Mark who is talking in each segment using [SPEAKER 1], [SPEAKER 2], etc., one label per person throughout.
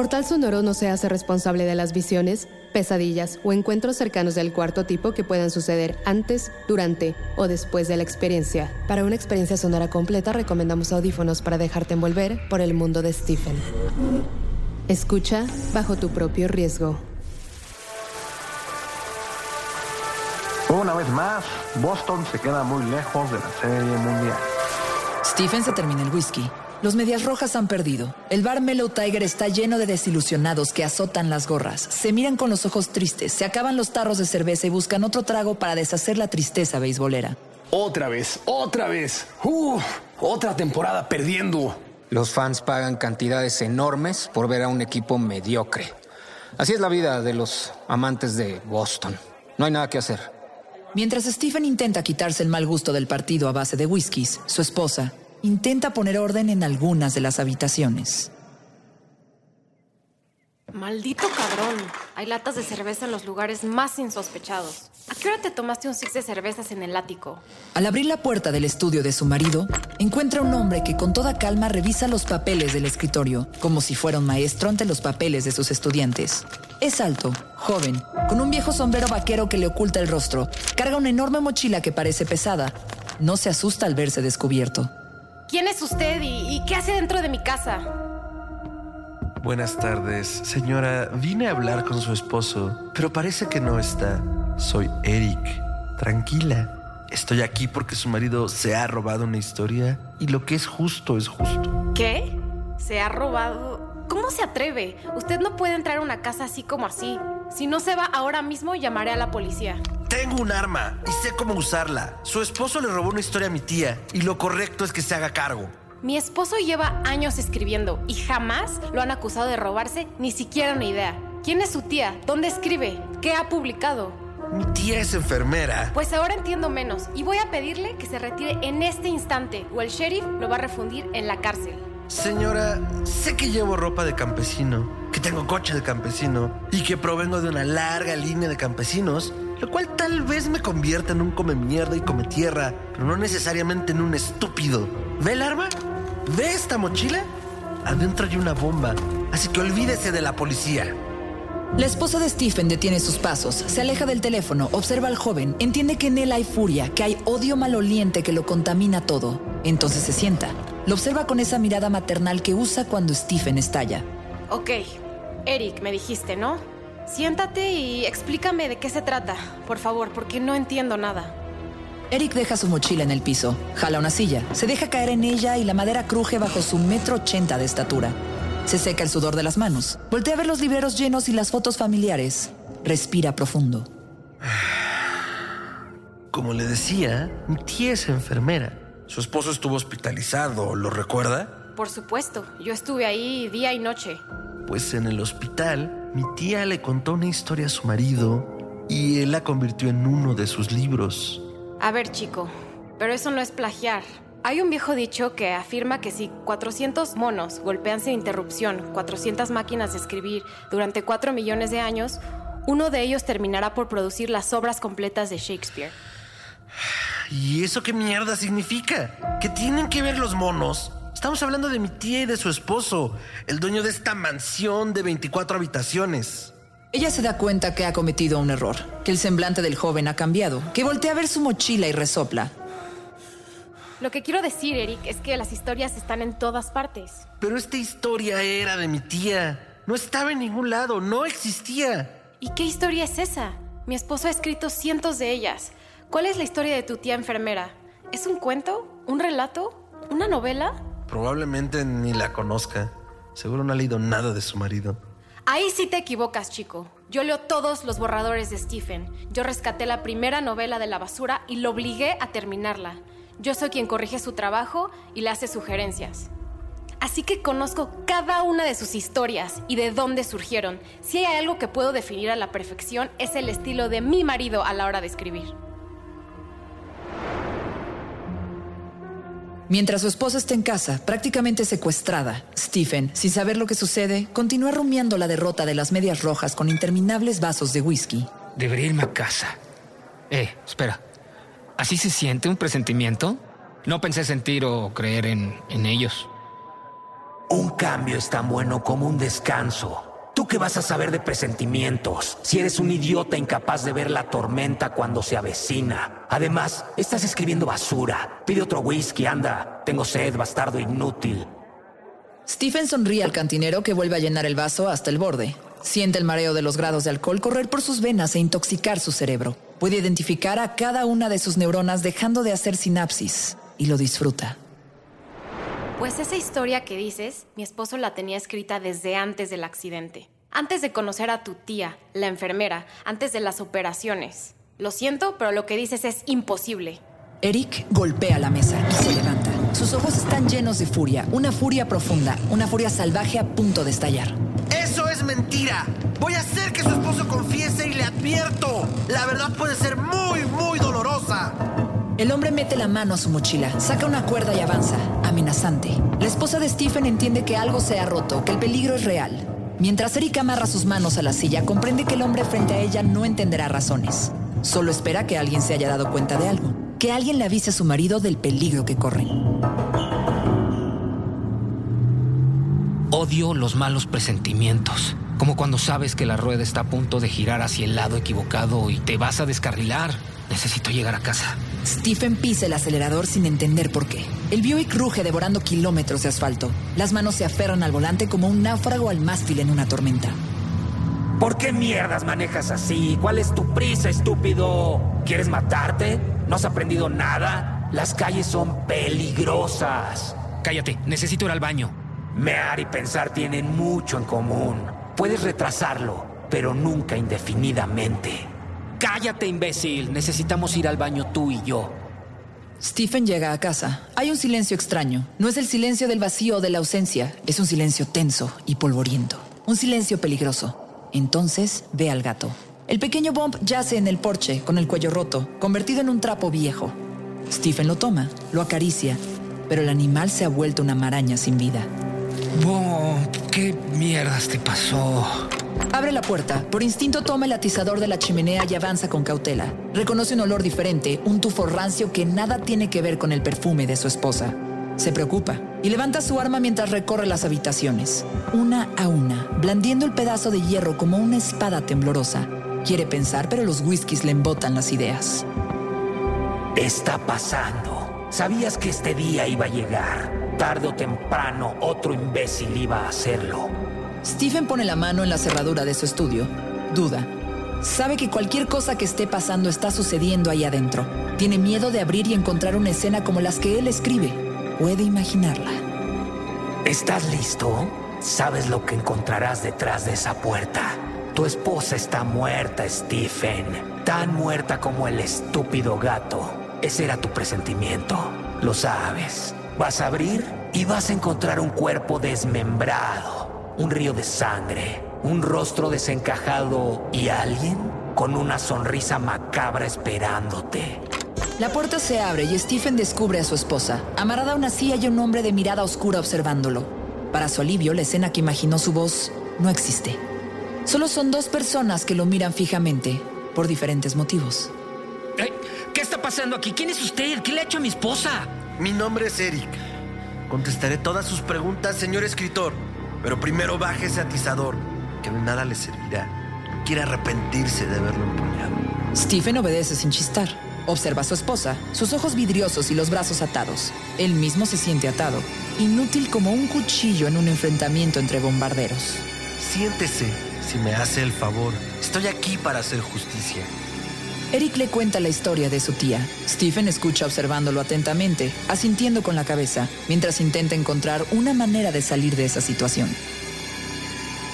[SPEAKER 1] Portal Sonoro no se hace responsable de las visiones, pesadillas o encuentros cercanos del cuarto tipo que puedan suceder antes, durante o después de la experiencia. Para una experiencia sonora completa recomendamos audífonos para dejarte envolver por el mundo de Stephen. Escucha bajo tu propio riesgo.
[SPEAKER 2] Una vez más, Boston se queda muy lejos de la serie mundial.
[SPEAKER 3] Stephen se termina el whisky. Los Medias Rojas han perdido. El bar Mellow Tiger está lleno de desilusionados que azotan las gorras. Se miran con los ojos tristes, se acaban los tarros de cerveza y buscan otro trago para deshacer la tristeza beisbolera.
[SPEAKER 4] Otra vez, otra vez. Uf, otra temporada perdiendo.
[SPEAKER 5] Los fans pagan cantidades enormes por ver a un equipo mediocre. Así es la vida de los amantes de Boston. No hay nada que hacer.
[SPEAKER 3] Mientras Stephen intenta quitarse el mal gusto del partido a base de whiskies, su esposa, intenta poner orden en algunas de las habitaciones.
[SPEAKER 6] Maldito cabrón. Hay latas de cerveza en los lugares más insospechados. ¿A qué hora te tomaste un six de cervezas en el ático?
[SPEAKER 3] Al abrir la puerta del estudio de su marido, encuentra un hombre que con toda calma revisa los papeles del escritorio, como si fuera un maestro ante los papeles de sus estudiantes. Es alto, joven, con un viejo sombrero vaquero que le oculta el rostro. Carga una enorme mochila que parece pesada. No se asusta al verse descubierto.
[SPEAKER 6] ¿Quién es usted y, y qué hace dentro de mi casa?
[SPEAKER 7] Buenas tardes, señora. Vine a hablar con su esposo, pero parece que no está. Soy Eric. Tranquila. Estoy aquí porque su marido se ha robado una historia y lo que es justo es justo.
[SPEAKER 6] ¿Qué? ¿Se ha robado? ¿Cómo se atreve? Usted no puede entrar a una casa así como así. Si no se va ahora mismo, llamaré a la policía.
[SPEAKER 7] Tengo un arma y sé cómo usarla. Su esposo le robó una historia a mi tía y lo correcto es que se haga cargo.
[SPEAKER 6] Mi esposo lleva años escribiendo y jamás lo han acusado de robarse ni siquiera una idea. ¿Quién es su tía? ¿Dónde escribe? ¿Qué ha publicado?
[SPEAKER 7] Mi tía es enfermera.
[SPEAKER 6] Pues ahora entiendo menos y voy a pedirle que se retire en este instante o el sheriff lo va a refundir en la cárcel.
[SPEAKER 7] Señora, sé que llevo ropa de campesino, que tengo coche de campesino y que provengo de una larga línea de campesinos, lo cual tal vez me convierta en un come mierda y come tierra, pero no necesariamente en un estúpido. ¿Ve el arma? ¿Ve esta mochila? Adentro hay una bomba, así que olvídese de la policía.
[SPEAKER 3] La esposa de Stephen detiene sus pasos, se aleja del teléfono, observa al joven, entiende que en él hay furia, que hay odio maloliente que lo contamina todo. Entonces se sienta. Lo observa con esa mirada maternal que usa cuando Stephen estalla.
[SPEAKER 6] Ok, Eric, me dijiste, ¿no? Siéntate y explícame de qué se trata, por favor, porque no entiendo nada.
[SPEAKER 3] Eric deja su mochila en el piso, jala una silla, se deja caer en ella y la madera cruje bajo su metro ochenta de estatura. Se seca el sudor de las manos, voltea a ver los libreros llenos y las fotos familiares. Respira profundo.
[SPEAKER 7] Como le decía, mi tía es enfermera. Su esposo estuvo hospitalizado, ¿lo recuerda?
[SPEAKER 6] Por supuesto, yo estuve ahí día y noche.
[SPEAKER 7] Pues en el hospital, mi tía le contó una historia a su marido y él la convirtió en uno de sus libros.
[SPEAKER 6] A ver, chico, pero eso no es plagiar. Hay un viejo dicho que afirma que si 400 monos golpean sin interrupción 400 máquinas de escribir durante 4 millones de años, uno de ellos terminará por producir las obras completas de Shakespeare.
[SPEAKER 7] ¿Y eso qué mierda significa? ¿Qué tienen que ver los monos? Estamos hablando de mi tía y de su esposo, el dueño de esta mansión de 24 habitaciones.
[SPEAKER 3] Ella se da cuenta que ha cometido un error, que el semblante del joven ha cambiado, que voltea a ver su mochila y resopla.
[SPEAKER 6] Lo que quiero decir, Eric, es que las historias están en todas partes.
[SPEAKER 7] Pero esta historia era de mi tía. No estaba en ningún lado, no existía.
[SPEAKER 6] ¿Y qué historia es esa? Mi esposo ha escrito cientos de ellas. ¿Cuál es la historia de tu tía enfermera? ¿Es un cuento? ¿Un relato? ¿Una novela?
[SPEAKER 7] Probablemente ni la conozca. Seguro no ha leído nada de su marido.
[SPEAKER 6] Ahí sí te equivocas, chico. Yo leo todos los borradores de Stephen. Yo rescaté la primera novela de la basura y lo obligué a terminarla. Yo soy quien corrige su trabajo y le hace sugerencias. Así que conozco cada una de sus historias y de dónde surgieron. Si hay algo que puedo definir a la perfección es el estilo de mi marido a la hora de escribir.
[SPEAKER 3] Mientras su esposa está en casa, prácticamente secuestrada, Stephen, sin saber lo que sucede, continúa rumiando la derrota de las medias rojas con interminables vasos de whisky.
[SPEAKER 5] Debería irme a casa. Eh, espera. ¿Así se siente un presentimiento? No pensé sentir o creer en, en ellos.
[SPEAKER 8] Un cambio es tan bueno como un descanso. ¿Tú qué vas a saber de presentimientos si eres un idiota incapaz de ver la tormenta cuando se avecina? Además, estás escribiendo basura. Pide otro whisky, anda. Tengo sed, bastardo inútil.
[SPEAKER 3] Stephen sonríe al cantinero que vuelve a llenar el vaso hasta el borde. Siente el mareo de los grados de alcohol correr por sus venas e intoxicar su cerebro. Puede identificar a cada una de sus neuronas dejando de hacer sinapsis y lo disfruta.
[SPEAKER 6] Pues esa historia que dices, mi esposo la tenía escrita desde antes del accidente. Antes de conocer a tu tía, la enfermera, antes de las operaciones. Lo siento, pero lo que dices es imposible.
[SPEAKER 3] Eric golpea la mesa y se levanta. Sus ojos están llenos de furia, una furia profunda, una furia salvaje a punto de estallar.
[SPEAKER 7] ¡Eso es mentira! Voy a hacer que su esposo confiese y le advierto. La verdad puede ser muy, muy dolorosa.
[SPEAKER 3] El hombre mete la mano a su mochila, saca una cuerda y avanza, amenazante. La esposa de Stephen entiende que algo se ha roto, que el peligro es real. Mientras Erika amarra sus manos a la silla, comprende que el hombre frente a ella no entenderá razones. Solo espera que alguien se haya dado cuenta de algo, que alguien le avise a su marido del peligro que corre.
[SPEAKER 5] Odio los malos presentimientos. Como cuando sabes que la rueda está a punto de girar hacia el lado equivocado y te vas a descarrilar. Necesito llegar a casa.
[SPEAKER 3] Stephen pisa el acelerador sin entender por qué. El Buick ruge devorando kilómetros de asfalto. Las manos se aferran al volante como un náufrago al mástil en una tormenta.
[SPEAKER 8] ¿Por qué mierdas manejas así? ¿Cuál es tu prisa, estúpido? ¿Quieres matarte? ¿No has aprendido nada? Las calles son peligrosas.
[SPEAKER 5] Cállate, necesito ir al baño.
[SPEAKER 8] Mear y pensar tienen mucho en común. Puedes retrasarlo, pero nunca indefinidamente. Cállate, imbécil. Necesitamos ir al baño tú y yo.
[SPEAKER 3] Stephen llega a casa. Hay un silencio extraño. No es el silencio del vacío o de la ausencia. Es un silencio tenso y polvoriento. Un silencio peligroso. Entonces ve al gato. El pequeño Bomb yace en el porche, con el cuello roto, convertido en un trapo viejo. Stephen lo toma, lo acaricia, pero el animal se ha vuelto una maraña sin vida.
[SPEAKER 5] Bomb, ¿qué mierdas te pasó?
[SPEAKER 3] Abre la puerta, por instinto toma el atizador de la chimenea y avanza con cautela. Reconoce un olor diferente, un tufo rancio que nada tiene que ver con el perfume de su esposa. Se preocupa y levanta su arma mientras recorre las habitaciones, una a una, blandiendo el pedazo de hierro como una espada temblorosa. Quiere pensar, pero los whiskies le embotan las ideas.
[SPEAKER 8] Está pasando. Sabías que este día iba a llegar. Tarde o temprano otro imbécil iba a hacerlo.
[SPEAKER 3] Stephen pone la mano en la cerradura de su estudio. Duda. Sabe que cualquier cosa que esté pasando está sucediendo ahí adentro. Tiene miedo de abrir y encontrar una escena como las que él escribe. Puede imaginarla.
[SPEAKER 8] ¿Estás listo? ¿Sabes lo que encontrarás detrás de esa puerta? Tu esposa está muerta, Stephen. Tan muerta como el estúpido gato. Ese era tu presentimiento. Lo sabes. Vas a abrir y vas a encontrar un cuerpo desmembrado un río de sangre, un rostro desencajado y alguien con una sonrisa macabra esperándote.
[SPEAKER 3] La puerta se abre y Stephen descubre a su esposa, amarrada a una silla y un hombre de mirada oscura observándolo. Para su alivio, la escena que imaginó su voz no existe. Solo son dos personas que lo miran fijamente, por diferentes motivos.
[SPEAKER 5] ¿Qué está pasando aquí? ¿Quién es usted? ¿Qué le ha hecho a mi esposa?
[SPEAKER 7] Mi nombre es Eric. Contestaré todas sus preguntas, señor escritor. Pero primero baje ese atizador, que de nada le servirá. Quiere arrepentirse de haberlo empuñado.
[SPEAKER 3] Stephen obedece sin chistar. Observa a su esposa, sus ojos vidriosos y los brazos atados. Él mismo se siente atado, inútil como un cuchillo en un enfrentamiento entre bombarderos.
[SPEAKER 7] Siéntese, si me hace el favor. Estoy aquí para hacer justicia.
[SPEAKER 3] Eric le cuenta la historia de su tía. Stephen escucha observándolo atentamente, asintiendo con la cabeza, mientras intenta encontrar una manera de salir de esa situación.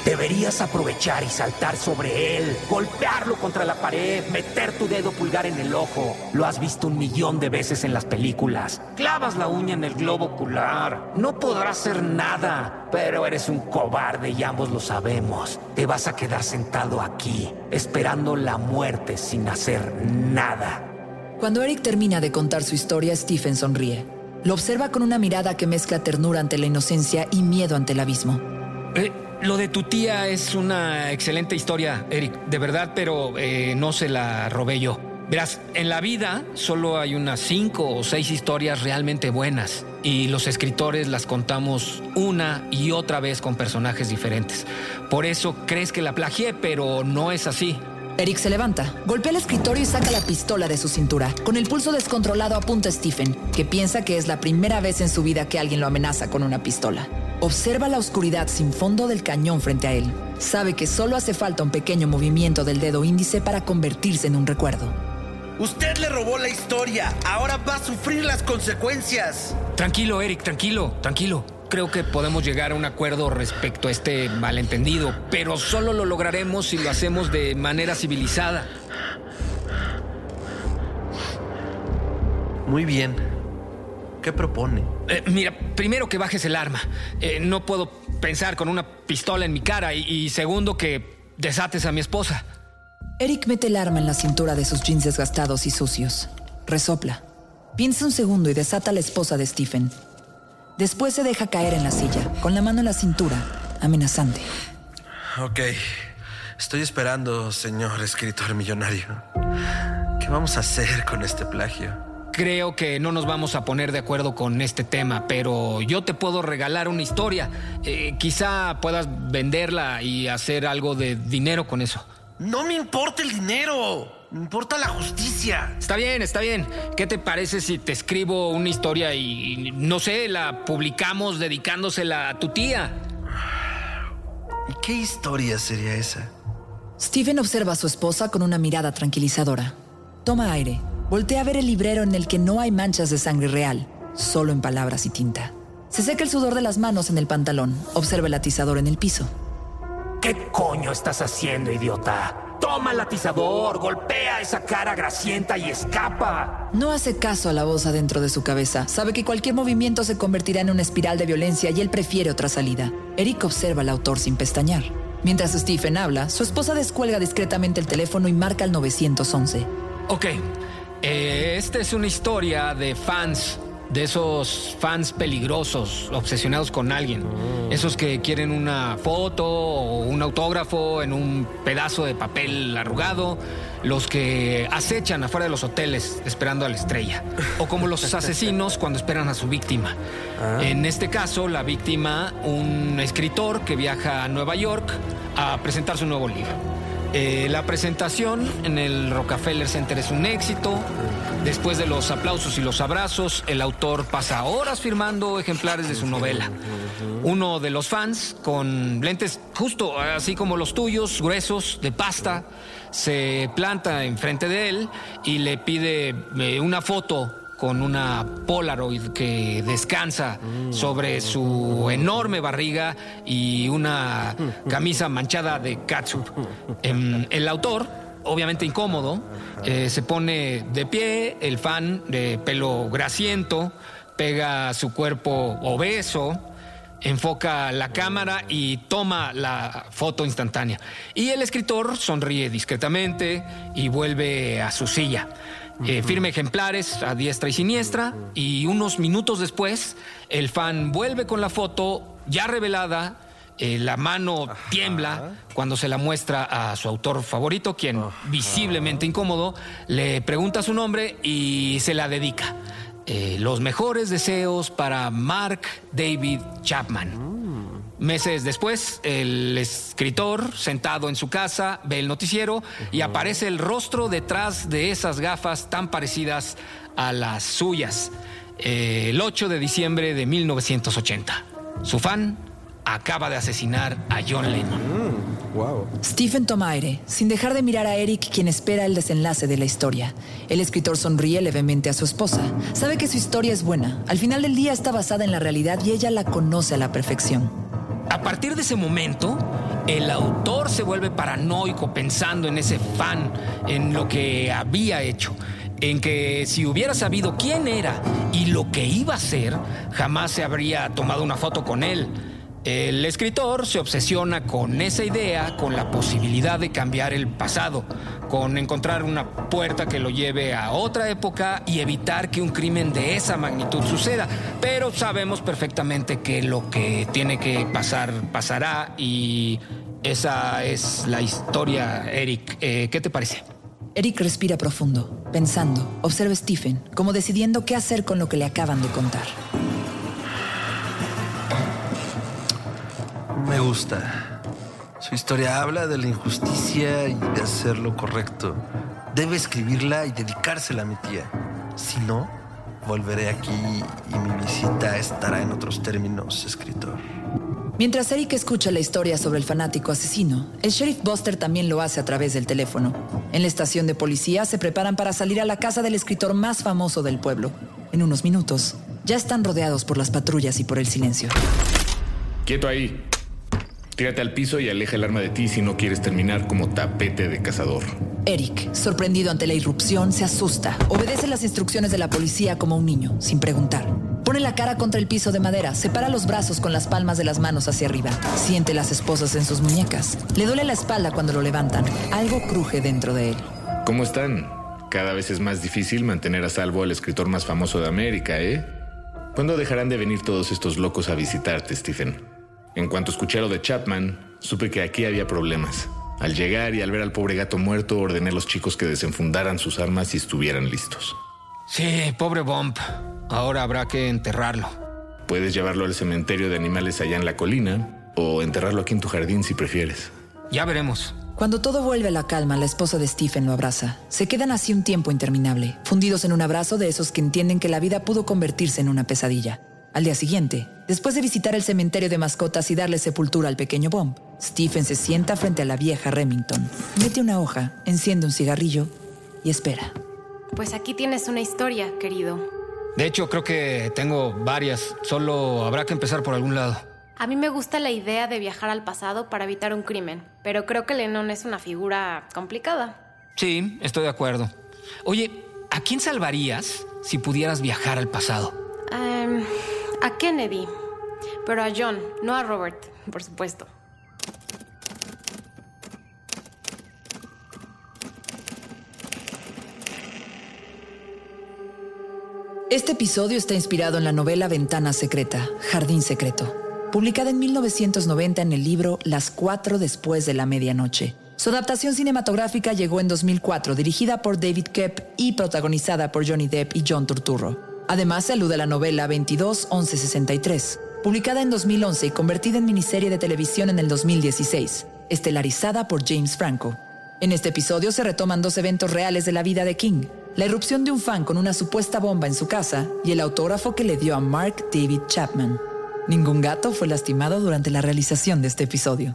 [SPEAKER 8] Deberías aprovechar y saltar sobre él, golpearlo contra la pared, meter tu dedo pulgar en el ojo. Lo has visto un millón de veces en las películas. Clavas la uña en el globo ocular. No podrás hacer nada, pero eres un cobarde y ambos lo sabemos. Te vas a quedar sentado aquí, esperando la muerte sin hacer nada.
[SPEAKER 3] Cuando Eric termina de contar su historia, Stephen sonríe. Lo observa con una mirada que mezcla ternura ante la inocencia y miedo ante el abismo.
[SPEAKER 5] Eh, lo de tu tía es una excelente historia, Eric, de verdad, pero eh, no se la robé yo. Verás, en la vida solo hay unas cinco o seis historias realmente buenas y los escritores las contamos una y otra vez con personajes diferentes. Por eso crees que la plagié, pero no es así.
[SPEAKER 3] Eric se levanta, golpea el escritorio y saca la pistola de su cintura. Con el pulso descontrolado apunta a Stephen, que piensa que es la primera vez en su vida que alguien lo amenaza con una pistola. Observa la oscuridad sin fondo del cañón frente a él. Sabe que solo hace falta un pequeño movimiento del dedo índice para convertirse en un recuerdo.
[SPEAKER 7] Usted le robó la historia. Ahora va a sufrir las consecuencias.
[SPEAKER 5] Tranquilo, Eric, tranquilo, tranquilo. Creo que podemos llegar a un acuerdo respecto a este malentendido, pero solo lo lograremos si lo hacemos de manera civilizada.
[SPEAKER 7] Muy bien. ¿Qué propone?
[SPEAKER 5] Eh, mira, primero que bajes el arma. Eh, no puedo pensar con una pistola en mi cara y, y segundo que desates a mi esposa.
[SPEAKER 3] Eric mete el arma en la cintura de sus jeans desgastados y sucios. Resopla. Piensa un segundo y desata a la esposa de Stephen. Después se deja caer en la silla, con la mano en la cintura, amenazante.
[SPEAKER 7] Ok. Estoy esperando, señor escritor millonario. ¿Qué vamos a hacer con este plagio?
[SPEAKER 5] Creo que no nos vamos a poner de acuerdo con este tema, pero yo te puedo regalar una historia. Eh, quizá puedas venderla y hacer algo de dinero con eso.
[SPEAKER 7] No me importa el dinero. Me importa la justicia.
[SPEAKER 5] Está bien, está bien. ¿Qué te parece si te escribo una historia y, no sé, la publicamos dedicándosela a tu tía?
[SPEAKER 7] ¿Y qué historia sería esa?
[SPEAKER 3] Stephen observa a su esposa con una mirada tranquilizadora. Toma aire. Voltea a ver el librero en el que no hay manchas de sangre real, solo en palabras y tinta. Se seca el sudor de las manos en el pantalón. Observa el atizador en el piso.
[SPEAKER 8] ¿Qué coño estás haciendo, idiota? Toma el atizador, golpea esa cara grasienta y escapa.
[SPEAKER 3] No hace caso a la voz adentro de su cabeza. Sabe que cualquier movimiento se convertirá en una espiral de violencia y él prefiere otra salida. Eric observa al autor sin pestañear. Mientras Stephen habla, su esposa descuelga discretamente el teléfono y marca el 911.
[SPEAKER 5] Ok, eh, esta es una historia de fans, de esos fans peligrosos, obsesionados con alguien. Esos que quieren una foto o un autógrafo en un pedazo de papel arrugado. Los que acechan afuera de los hoteles esperando a la estrella. O como los asesinos cuando esperan a su víctima. En este caso, la víctima, un escritor que viaja a Nueva York a presentar su nuevo libro. Eh, la presentación en el Rockefeller Center es un éxito. Después de los aplausos y los abrazos, el autor pasa horas firmando ejemplares de su novela. Uno de los fans, con lentes justo así como los tuyos, gruesos, de pasta, se planta enfrente de él y le pide eh, una foto con una Polaroid que descansa sobre su enorme barriga y una camisa manchada de catsup. Em, el autor, obviamente incómodo, eh, se pone de pie, el fan de pelo grasiento, pega su cuerpo obeso, enfoca la cámara y toma la foto instantánea. Y el escritor sonríe discretamente y vuelve a su silla. Eh, firme ejemplares a diestra y siniestra y unos minutos después el fan vuelve con la foto ya revelada. eh, la mano tiembla cuando se la muestra a su autor favorito, quien visiblemente incómodo le pregunta su nombre y se la dedica. Eh, los mejores deseos para Mark David Chapman. Meses después, el escritor, sentado en su casa, ve el noticiero y aparece el rostro detrás de esas gafas tan parecidas a las suyas. Eh, el 8 de diciembre de 1980. Su fan acaba de asesinar a John Lennon.
[SPEAKER 3] Stephen toma aire, sin dejar de mirar a Eric, quien espera el desenlace de la historia. El escritor sonríe levemente a su esposa. Sabe que su historia es buena. Al final del día está basada en la realidad y ella la conoce a la perfección.
[SPEAKER 5] A partir de ese momento, el autor se vuelve paranoico pensando en ese fan, en lo que había hecho en que si hubiera sabido quién era y lo que iba a hacer, jamás se habría tomado una foto con él. El escritor se obsesiona con esa idea, con la posibilidad de cambiar el pasado, con encontrar una puerta que lo lleve a otra época y evitar que un crimen de esa magnitud suceda. Pero sabemos perfectamente que lo que tiene que pasar pasará y esa es la historia, Eric. Eh, ¿Qué te parece?
[SPEAKER 3] Eric respira profundo, pensando. Observa a Stephen, como decidiendo qué hacer con lo que le acaban de contar.
[SPEAKER 7] Me gusta. Su historia habla de la injusticia y de hacer lo correcto. Debe escribirla y dedicársela a mi tía. Si no, volveré aquí y mi visita estará en otros términos, escritor.
[SPEAKER 3] Mientras Eric escucha la historia sobre el fanático asesino, el sheriff Buster también lo hace a través del teléfono. En la estación de policía se preparan para salir a la casa del escritor más famoso del pueblo. En unos minutos, ya están rodeados por las patrullas y por el silencio.
[SPEAKER 9] Quieto ahí. Tírate al piso y aleja el arma de ti si no quieres terminar como tapete de cazador.
[SPEAKER 3] Eric, sorprendido ante la irrupción, se asusta. Obedece las instrucciones de la policía como un niño, sin preguntar. Pone la cara contra el piso de madera, separa los brazos con las palmas de las manos hacia arriba. Siente las esposas en sus muñecas. Le duele la espalda cuando lo levantan. Algo cruje dentro de él.
[SPEAKER 9] ¿Cómo están? Cada vez es más difícil mantener a salvo al escritor más famoso de América, ¿eh? ¿Cuándo dejarán de venir todos estos locos a visitarte, Stephen? En cuanto escuché lo de Chapman, supe que aquí había problemas. Al llegar y al ver al pobre gato muerto, ordené a los chicos que desenfundaran sus armas y estuvieran listos.
[SPEAKER 5] Sí, pobre Bump. Ahora habrá que enterrarlo.
[SPEAKER 9] Puedes llevarlo al cementerio de animales allá en la colina o enterrarlo aquí en tu jardín si prefieres.
[SPEAKER 5] Ya veremos.
[SPEAKER 3] Cuando todo vuelve a la calma, la esposa de Stephen lo abraza. Se quedan así un tiempo interminable, fundidos en un abrazo de esos que entienden que la vida pudo convertirse en una pesadilla. Al día siguiente, después de visitar el cementerio de mascotas y darle sepultura al pequeño Bump, Stephen se sienta frente a la vieja Remington, mete una hoja, enciende un cigarrillo y espera.
[SPEAKER 6] Pues aquí tienes una historia, querido.
[SPEAKER 5] De hecho, creo que tengo varias. Solo habrá que empezar por algún lado.
[SPEAKER 6] A mí me gusta la idea de viajar al pasado para evitar un crimen, pero creo que Lennon es una figura complicada.
[SPEAKER 5] Sí, estoy de acuerdo. Oye, ¿a quién salvarías si pudieras viajar al pasado?
[SPEAKER 6] Em, a Kennedy, pero a John, no a Robert, por supuesto.
[SPEAKER 3] Este episodio está inspirado en la novela Ventana Secreta, Jardín Secreto, publicada en 1990 en el libro Las cuatro después de la medianoche. Su adaptación cinematográfica llegó en 2004, dirigida por David Koepp y protagonizada por Johnny Depp y John Turturro. Además, se alude a la novela 22-1163, publicada en 2011 y convertida en miniserie de televisión en el 2016, estelarizada por James Franco. En este episodio se retoman dos eventos reales de la vida de King, la irrupción de un fan con una supuesta bomba en su casa y el autógrafo que le dio a Mark David Chapman. Ningún gato fue lastimado durante la realización de este episodio.